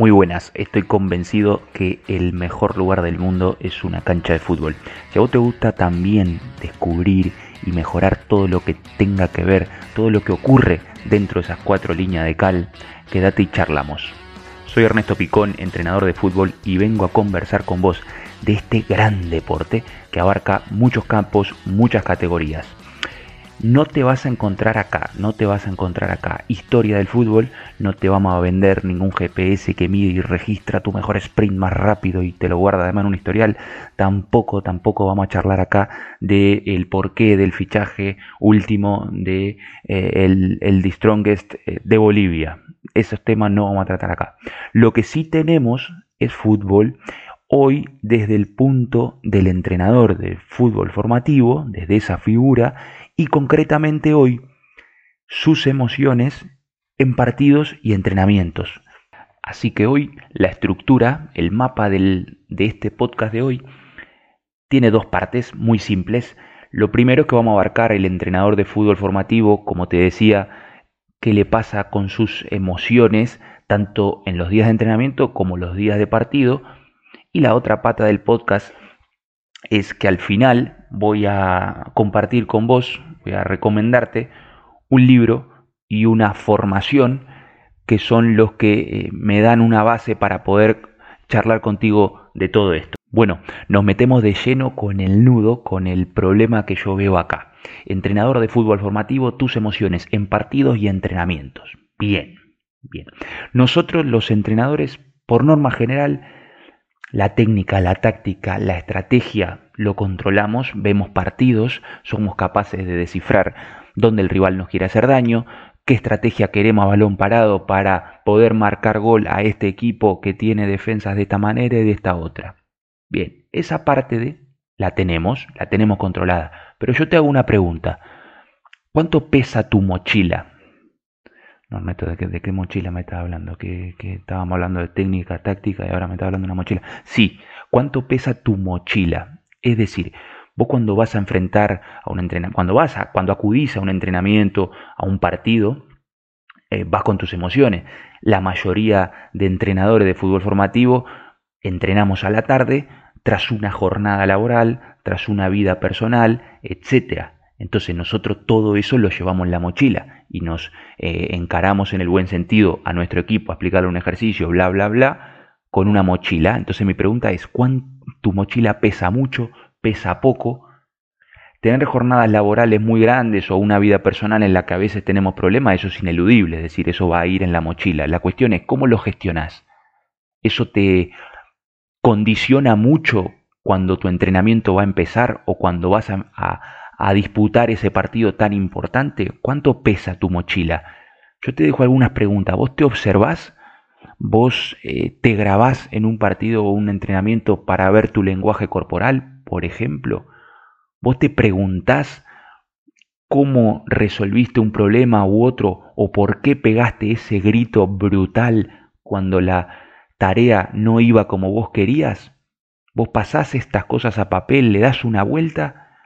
Muy buenas, estoy convencido que el mejor lugar del mundo es una cancha de fútbol. Si a vos te gusta también descubrir y mejorar todo lo que tenga que ver, todo lo que ocurre dentro de esas cuatro líneas de cal, quédate y charlamos. Soy Ernesto Picón, entrenador de fútbol y vengo a conversar con vos de este gran deporte que abarca muchos campos, muchas categorías no te vas a encontrar acá, no te vas a encontrar acá. Historia del fútbol, no te vamos a vender ningún GPS que mide y registra tu mejor sprint más rápido y te lo guarda además en un historial. Tampoco, tampoco vamos a charlar acá de el porqué del fichaje último de eh, el, el The Strongest eh, de Bolivia. Esos temas no vamos a tratar acá. Lo que sí tenemos es fútbol hoy desde el punto del entrenador de fútbol formativo, desde esa figura, y concretamente hoy sus emociones en partidos y entrenamientos. Así que hoy la estructura, el mapa de este podcast de hoy, tiene dos partes muy simples. Lo primero que vamos a abarcar el entrenador de fútbol formativo, como te decía, qué le pasa con sus emociones, tanto en los días de entrenamiento como los días de partido. Y la otra pata del podcast es que al final voy a compartir con vos voy a recomendarte un libro y una formación que son los que eh, me dan una base para poder charlar contigo de todo esto. Bueno, nos metemos de lleno con el nudo, con el problema que yo veo acá. Entrenador de fútbol formativo, tus emociones en partidos y entrenamientos. Bien, bien. Nosotros los entrenadores, por norma general, la técnica, la táctica, la estrategia lo controlamos, vemos partidos, somos capaces de descifrar dónde el rival nos quiere hacer daño, qué estrategia queremos a balón parado para poder marcar gol a este equipo que tiene defensas de esta manera y de esta otra. Bien, esa parte de la tenemos, la tenemos controlada. Pero yo te hago una pregunta. ¿Cuánto pesa tu mochila? No, meto de, qué, de qué mochila me estás hablando, que, que, estábamos hablando de técnica, táctica y ahora me estás hablando de una mochila. Sí, ¿cuánto pesa tu mochila? Es decir, vos cuando vas a enfrentar a un entrenamiento, cuando vas a, cuando acudís a un entrenamiento, a un partido, eh, vas con tus emociones. La mayoría de entrenadores de fútbol formativo entrenamos a la tarde tras una jornada laboral, tras una vida personal, etcétera. Entonces nosotros todo eso lo llevamos en la mochila y nos eh, encaramos en el buen sentido a nuestro equipo a explicarle un ejercicio, bla, bla, bla, con una mochila. Entonces mi pregunta es, ¿cuánto, tu mochila pesa mucho, pesa poco? Tener jornadas laborales muy grandes o una vida personal en la que a veces tenemos problemas, eso es ineludible, es decir, eso va a ir en la mochila. La cuestión es cómo lo gestionas. Eso te condiciona mucho cuando tu entrenamiento va a empezar o cuando vas a a disputar ese partido tan importante? ¿Cuánto pesa tu mochila? Yo te dejo algunas preguntas. ¿Vos te observás? ¿Vos eh, te grabás en un partido o un entrenamiento para ver tu lenguaje corporal, por ejemplo? ¿Vos te preguntás cómo resolviste un problema u otro o por qué pegaste ese grito brutal cuando la tarea no iba como vos querías? ¿Vos pasás estas cosas a papel, le das una vuelta?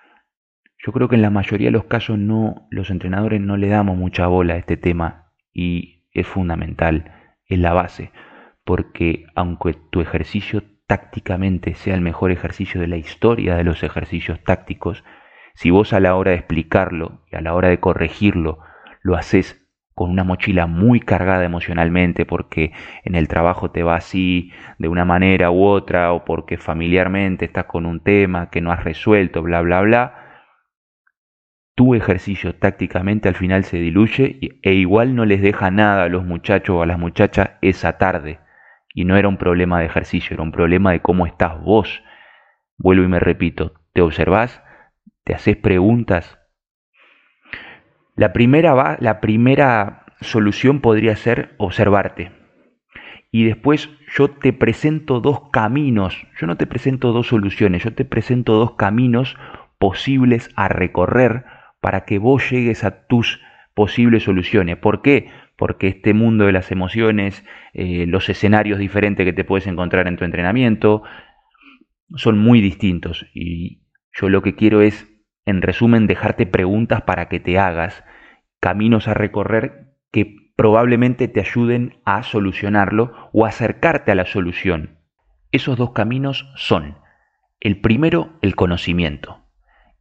Yo creo que en la mayoría de los casos no, los entrenadores no le damos mucha bola a este tema y es fundamental, es la base, porque aunque tu ejercicio tácticamente sea el mejor ejercicio de la historia de los ejercicios tácticos, si vos a la hora de explicarlo y a la hora de corregirlo lo haces con una mochila muy cargada emocionalmente porque en el trabajo te va así de una manera u otra o porque familiarmente estás con un tema que no has resuelto, bla, bla, bla, tu ejercicio tácticamente al final se diluye e igual no les deja nada a los muchachos o a las muchachas esa tarde. Y no era un problema de ejercicio, era un problema de cómo estás vos. Vuelvo y me repito, ¿te observás? ¿Te haces preguntas? La primera, va, la primera solución podría ser observarte. Y después yo te presento dos caminos, yo no te presento dos soluciones, yo te presento dos caminos posibles a recorrer para que vos llegues a tus posibles soluciones. ¿Por qué? Porque este mundo de las emociones, eh, los escenarios diferentes que te puedes encontrar en tu entrenamiento, son muy distintos. Y yo lo que quiero es, en resumen, dejarte preguntas para que te hagas, caminos a recorrer que probablemente te ayuden a solucionarlo o acercarte a la solución. Esos dos caminos son, el primero, el conocimiento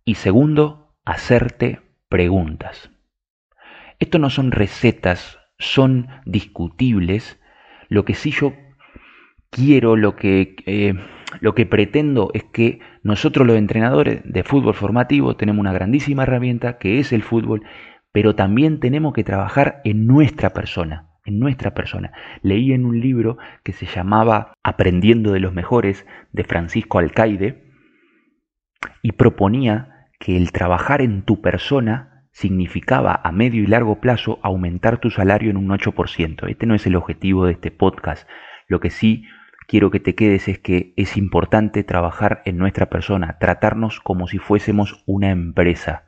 y segundo, hacerte preguntas. Esto no son recetas, son discutibles. Lo que sí yo quiero, lo que, eh, lo que pretendo es que nosotros los entrenadores de fútbol formativo tenemos una grandísima herramienta que es el fútbol, pero también tenemos que trabajar en nuestra persona, en nuestra persona. Leí en un libro que se llamaba Aprendiendo de los Mejores de Francisco Alcaide y proponía que el trabajar en tu persona significaba a medio y largo plazo aumentar tu salario en un 8%. Este no es el objetivo de este podcast. Lo que sí quiero que te quedes es que es importante trabajar en nuestra persona, tratarnos como si fuésemos una empresa.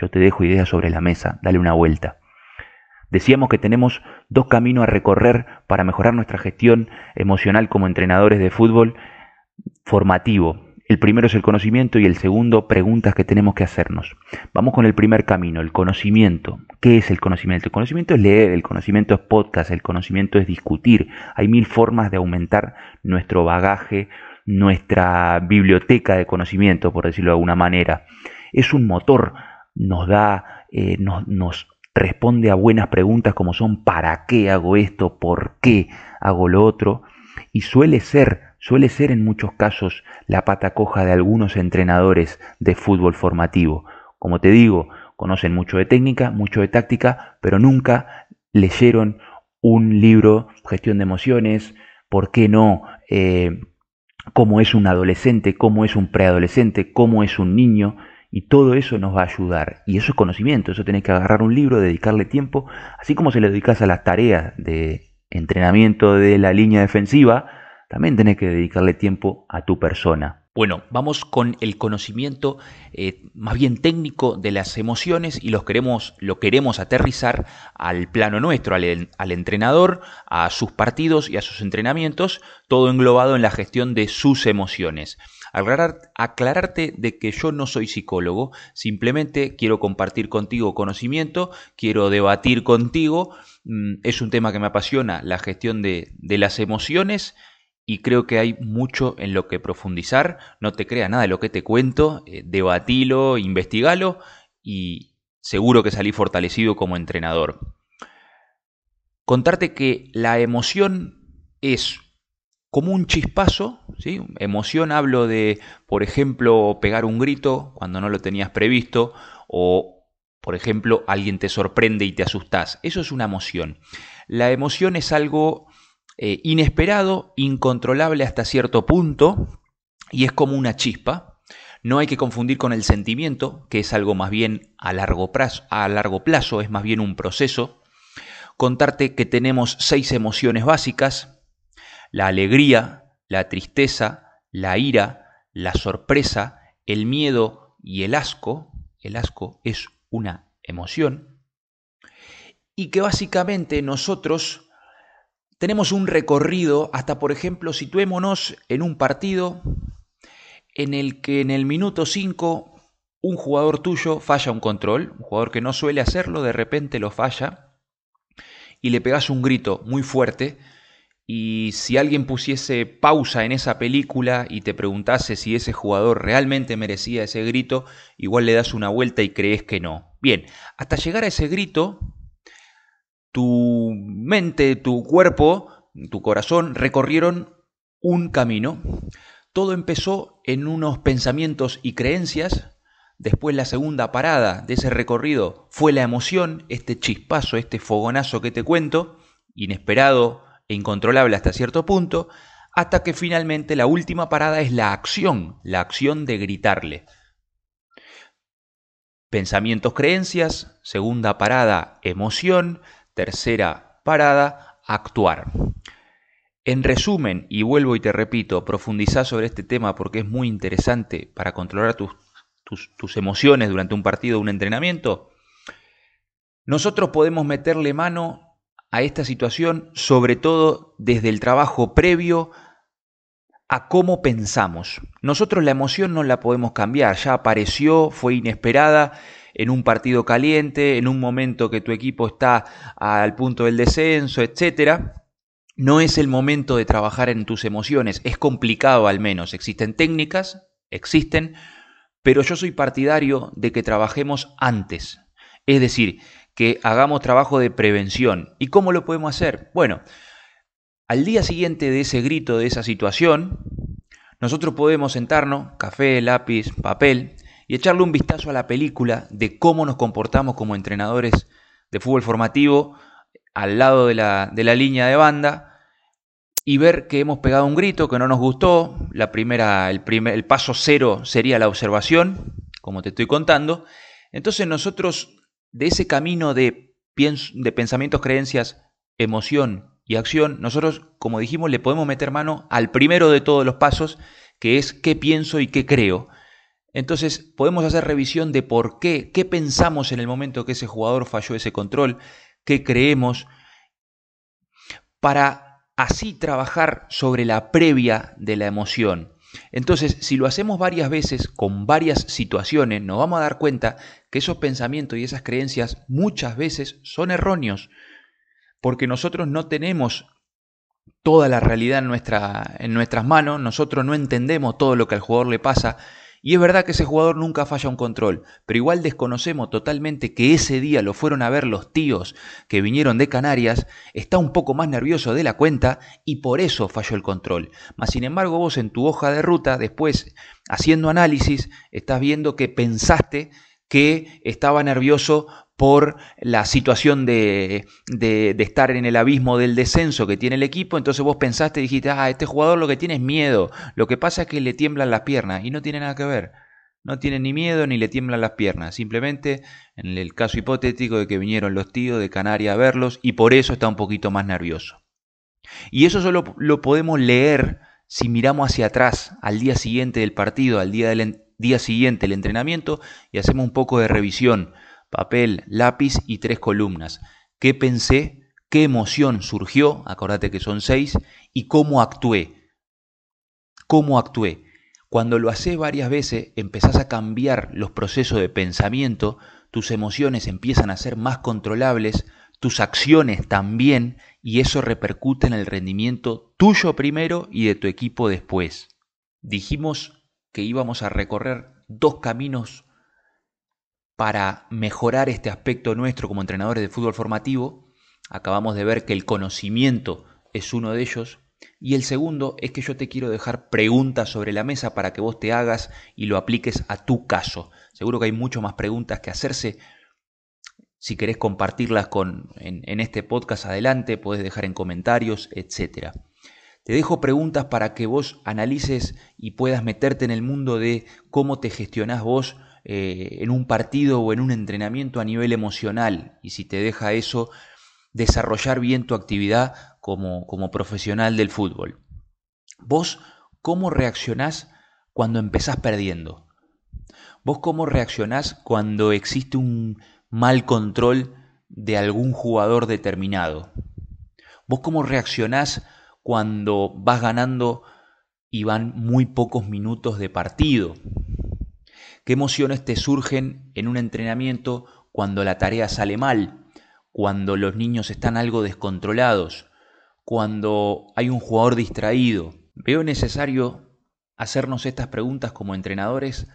Yo te dejo ideas sobre la mesa, dale una vuelta. Decíamos que tenemos dos caminos a recorrer para mejorar nuestra gestión emocional como entrenadores de fútbol formativo. El primero es el conocimiento y el segundo, preguntas que tenemos que hacernos. Vamos con el primer camino, el conocimiento. ¿Qué es el conocimiento? El conocimiento es leer, el conocimiento es podcast, el conocimiento es discutir. Hay mil formas de aumentar nuestro bagaje, nuestra biblioteca de conocimiento, por decirlo de alguna manera. Es un motor, nos da, eh, nos, nos responde a buenas preguntas como son ¿para qué hago esto? ¿Por qué hago lo otro? Y suele ser suele ser en muchos casos la pata coja de algunos entrenadores de fútbol formativo. Como te digo, conocen mucho de técnica, mucho de táctica, pero nunca leyeron un libro, gestión de emociones, ¿por qué no? Eh, cómo es un adolescente, cómo es un preadolescente, cómo es un niño, y todo eso nos va a ayudar. Y eso es conocimiento, eso tenés que agarrar un libro, dedicarle tiempo, así como se le dedicas a las tareas de entrenamiento de la línea defensiva, también tenés que dedicarle tiempo a tu persona. Bueno, vamos con el conocimiento eh, más bien técnico de las emociones y los queremos, lo queremos aterrizar al plano nuestro, al, entrenador, a sus partidos y a sus entrenamientos, todo englobado en la gestión de sus emociones. Aclarar, aclararte de que yo no soy psicólogo, simplemente quiero compartir contigo conocimiento, quiero debatir contigo, mm, es un tema que me apasiona, la gestión de las emociones y creo que hay mucho en lo que profundizar. No te crea nada de lo que te cuento, eh, debatilo, investigalo y seguro que salí fortalecido como entrenador. Contarte que la emoción es como un chispazo, ¿sí? Emoción hablo de, por ejemplo, pegar un grito cuando no lo tenías previsto o, por ejemplo, alguien te sorprende y te asustas. Eso es una emoción. La emoción es algo eh, inesperado, incontrolable hasta cierto punto, y es como una chispa. No hay que confundir con el sentimiento, que es algo más bien a largo plazo, a largo plazo es más bien un proceso. Contarte que tenemos seis emociones básicas, la alegría, la tristeza, la ira, la sorpresa, el miedo y el asco. El asco es una emoción. Y que básicamente nosotros tenemos un recorrido hasta, por ejemplo, situémonos en un partido en el que en el minuto 5 un jugador tuyo falla un control, un jugador que no suele hacerlo, de repente lo falla y le pegas un grito muy fuerte y si alguien pusiese pausa en esa película y te preguntase si ese jugador realmente merecía ese grito, igual le das una vuelta y crees que no. Bien, hasta llegar a ese grito, tu mente, tu cuerpo, tu corazón recorrieron un camino. Todo empezó en unos pensamientos y creencias. Después la segunda parada de ese recorrido fue la emoción, este chispazo, este fogonazo que te cuento, inesperado e incontrolable hasta cierto punto, hasta que finalmente la última parada es la acción, la acción de gritarle. Pensamientos, creencias, segunda parada, emoción, Tercera parada, actuar. En resumen, y vuelvo y te repito, profundizar sobre este tema porque es muy interesante para controlar tus, tus, emociones durante un partido o un entrenamiento. Nosotros podemos meterle mano a esta situación, sobre todo desde el trabajo previo a cómo pensamos. Nosotros la emoción no la podemos cambiar, ya apareció, fue inesperada en un partido caliente, en un momento que tu equipo está al punto del descenso, etcétera. No es el momento de trabajar en tus emociones, es complicado al menos. Existen técnicas, existen, pero yo soy partidario de que trabajemos antes. Es decir, que hagamos trabajo de prevención. ¿Y cómo lo podemos hacer? Bueno, al día siguiente de ese grito, de esa situación, nosotros podemos sentarnos, café, lápiz, papel, y echarle un vistazo a la película de cómo nos comportamos como entrenadores de fútbol formativo al lado de la, de la línea de banda y ver que hemos pegado un grito que no nos gustó. La primera, el, primer, el paso cero sería la observación, como te estoy contando. Entonces nosotros de ese camino de, de pensamientos, creencias, emoción y acción, nosotros, como dijimos, le podemos meter mano al primero de todos los pasos, que es qué pienso y qué creo. Entonces podemos hacer revisión de por qué, qué pensamos en el momento que ese jugador falló ese control, qué creemos, para así trabajar sobre la previa de la emoción. Entonces, si lo hacemos varias veces con varias situaciones, nos vamos a dar cuenta que esos pensamientos y esas creencias muchas veces son erróneos porque nosotros no tenemos toda la realidad en, nuestra, en nuestras manos, nosotros no entendemos todo lo que al jugador le pasa, y es verdad que ese jugador nunca falla un control, pero igual desconocemos totalmente que ese día lo fueron a ver los tíos que vinieron de Canarias, está un poco más nervioso de la cuenta y por eso falló el control. Mas sin embargo vos en tu hoja de ruta, después haciendo análisis, estás viendo que pensaste que estaba nervioso por la situación de, de, estar en el abismo del descenso que tiene el equipo, entonces vos pensaste y dijiste, ah, este jugador lo que tiene es miedo, lo que pasa es que le tiemblan las piernas y no tiene nada que ver. No tiene ni miedo ni le tiemblan las piernas. Simplemente en el caso hipotético de que vinieron los tíos de Canarias a verlos y por eso está un poquito más nervioso. Y eso solo lo podemos leer si miramos hacia atrás, al día siguiente del partido, al día del día siguiente del entrenamiento y hacemos un poco de revisión papel, lápiz y tres columnas. ¿Qué pensé? ¿Qué emoción surgió? Acordate que son seis. ¿Y cómo actué? ¿Cómo actué? Cuando lo haces varias veces, empezás a cambiar los procesos de pensamiento, tus emociones empiezan a ser más controlables, tus acciones también, y eso repercute en el rendimiento tuyo primero y de tu equipo después. Dijimos que íbamos a recorrer dos caminos para mejorar este aspecto nuestro como entrenadores de fútbol formativo. Acabamos de ver que el conocimiento es uno de ellos. Y el segundo es que yo te quiero dejar preguntas sobre la mesa para que vos te hagas y lo apliques a tu caso. Seguro que hay mucho más preguntas que hacerse. Si querés compartirlas con, en, este podcast adelante, podés dejar en comentarios, etc. Te dejo preguntas para que vos analices y puedas meterte en el mundo de cómo te gestionás vos eh, en un partido o en un entrenamiento a nivel emocional y si te deja eso desarrollar bien tu actividad como, como profesional del fútbol. Vos, ¿cómo reaccionás cuando empezás perdiendo? ¿Vos cómo reaccionás cuando existe un mal control de algún jugador determinado? ¿Vos cómo reaccionás cuando vas ganando y van muy pocos minutos de partido? ¿Qué emociones te surgen en un entrenamiento cuando la tarea sale mal? Cuando los niños están algo descontrolados? Cuando hay un jugador distraído? Veo necesario hacernos estas preguntas como entrenadores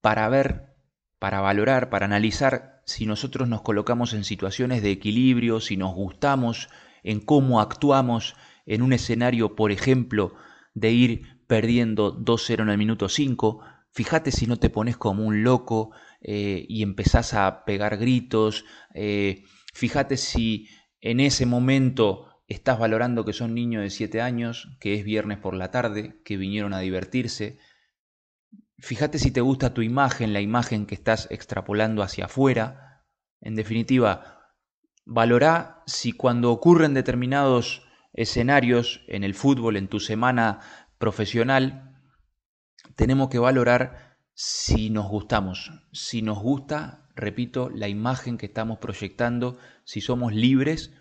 para ver, para valorar, para analizar si nosotros nos colocamos en situaciones de equilibrio, si nos gustamos, en cómo actuamos en un escenario, por ejemplo, de ir perdiendo 2-0 en el minuto 5, Fíjate si no te pones como un loco eh, y empezás a pegar gritos. Eh, fíjate si en ese momento estás valorando que son niños de 7 años, que es viernes por la tarde, que vinieron a divertirse. Fíjate si te gusta tu imagen, la imagen que estás extrapolando hacia afuera. En definitiva, valora si cuando ocurren determinados escenarios en el fútbol, en tu semana profesional, tenemos que valorar si nos gustamos, si nos gusta, repito, la imagen que estamos proyectando, si somos libres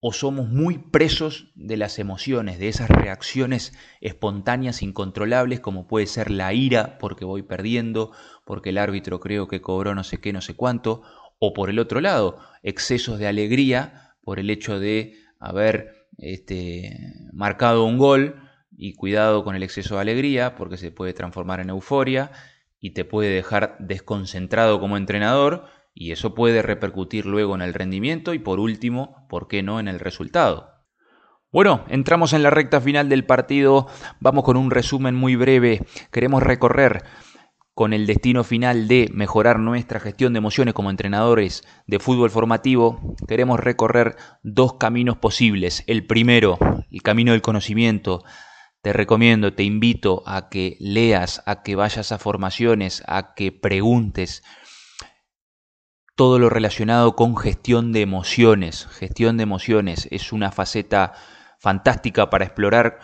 o somos muy presos de las emociones, de esas reacciones espontáneas, incontrolables, como puede ser la ira porque voy perdiendo, porque el árbitro creo que cobró no sé qué, no sé cuánto, o por el otro lado, excesos de alegría por el hecho de haber este, marcado un gol y cuidado con el exceso de alegría porque se puede transformar en euforia y te puede dejar desconcentrado como entrenador y eso puede repercutir luego en el rendimiento y por último, ¿por qué no en el resultado? Bueno, entramos en la recta final del partido, vamos con un resumen muy breve, queremos recorrer con el destino final de mejorar nuestra gestión de emociones como entrenadores de fútbol formativo, queremos recorrer dos caminos posibles. El primero, el camino del conocimiento. Te recomiendo, te invito a que leas, a que vayas a formaciones, a que preguntes todo lo relacionado con gestión de emociones. Gestión de emociones es una faceta fantástica para explorar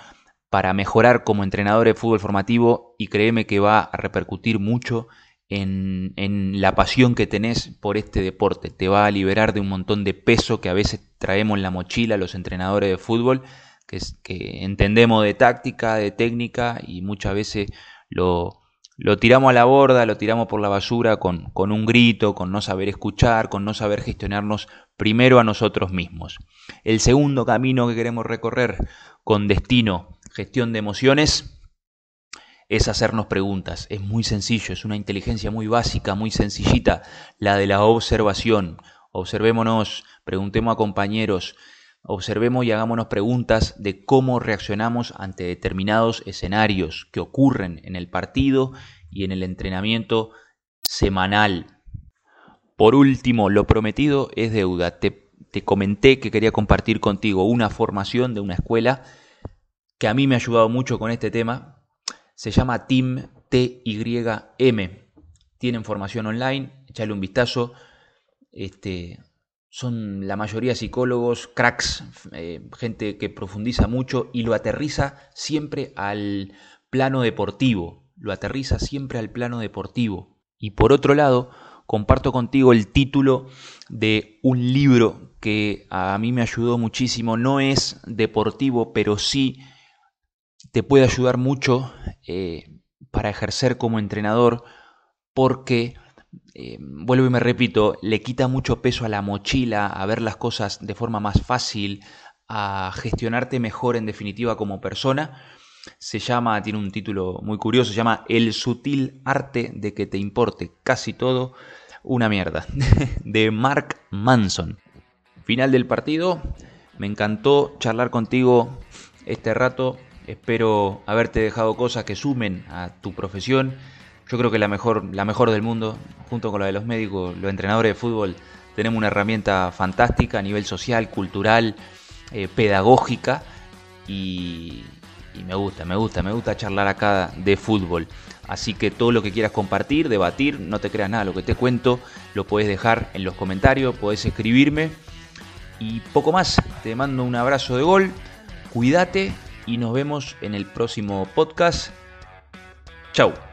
para mejorar como entrenador de fútbol formativo y créeme que va a repercutir mucho en, la pasión que tenés por este deporte. Te va a liberar de un montón de peso que a veces traemos en la mochila los entrenadores de fútbol, que, entendemos de táctica, de técnica y muchas veces lo, lo tiramos a la borda, lo tiramos por la basura con, con, un grito, con no saber escuchar, con no saber gestionarnos primero a nosotros mismos. El segundo camino que queremos recorrer con destino gestión de emociones es hacernos preguntas. Es muy sencillo, es una inteligencia muy básica, muy sencillita, la de la observación. Observémonos, preguntemos a compañeros, observemos y hagámonos preguntas de cómo reaccionamos ante determinados escenarios que ocurren en el partido y en el entrenamiento semanal. Por último, lo prometido es deuda. Te, te comenté que quería compartir contigo una formación de una escuela que a mí me ha ayudado mucho con este tema. Se llama Team TYM. Tienen formación online, échale un vistazo. Este, son la mayoría psicólogos, cracks, eh, gente que profundiza mucho y lo aterriza siempre al plano deportivo. Lo aterriza siempre al plano deportivo. Y por otro lado, comparto contigo el título de un libro que a mí me ayudó muchísimo. No es deportivo, pero sí te puede ayudar mucho eh, para ejercer como entrenador porque, eh, vuelvo y me repito, le quita mucho peso a la mochila, a ver las cosas de forma más fácil, a gestionarte mejor en definitiva como persona. Se llama, tiene un título muy curioso, se llama El sutil arte de que te importe casi todo, una mierda, de Mark Manson. Final del partido, me encantó charlar contigo este rato Espero haberte dejado cosas que sumen a tu profesión. Yo creo que la mejor, la mejor del mundo, junto con la de los médicos, los entrenadores de fútbol, tenemos una herramienta fantástica a nivel social, cultural, eh, pedagógica y, me gusta, me gusta, me gusta charlar acá de fútbol. Así que todo lo que quieras compartir, debatir, no te creas nada, lo que te cuento lo puedes dejar en los comentarios, puedes escribirme. Y poco más, te mando un abrazo de gol, cuídate y nos vemos en el próximo podcast. Chau.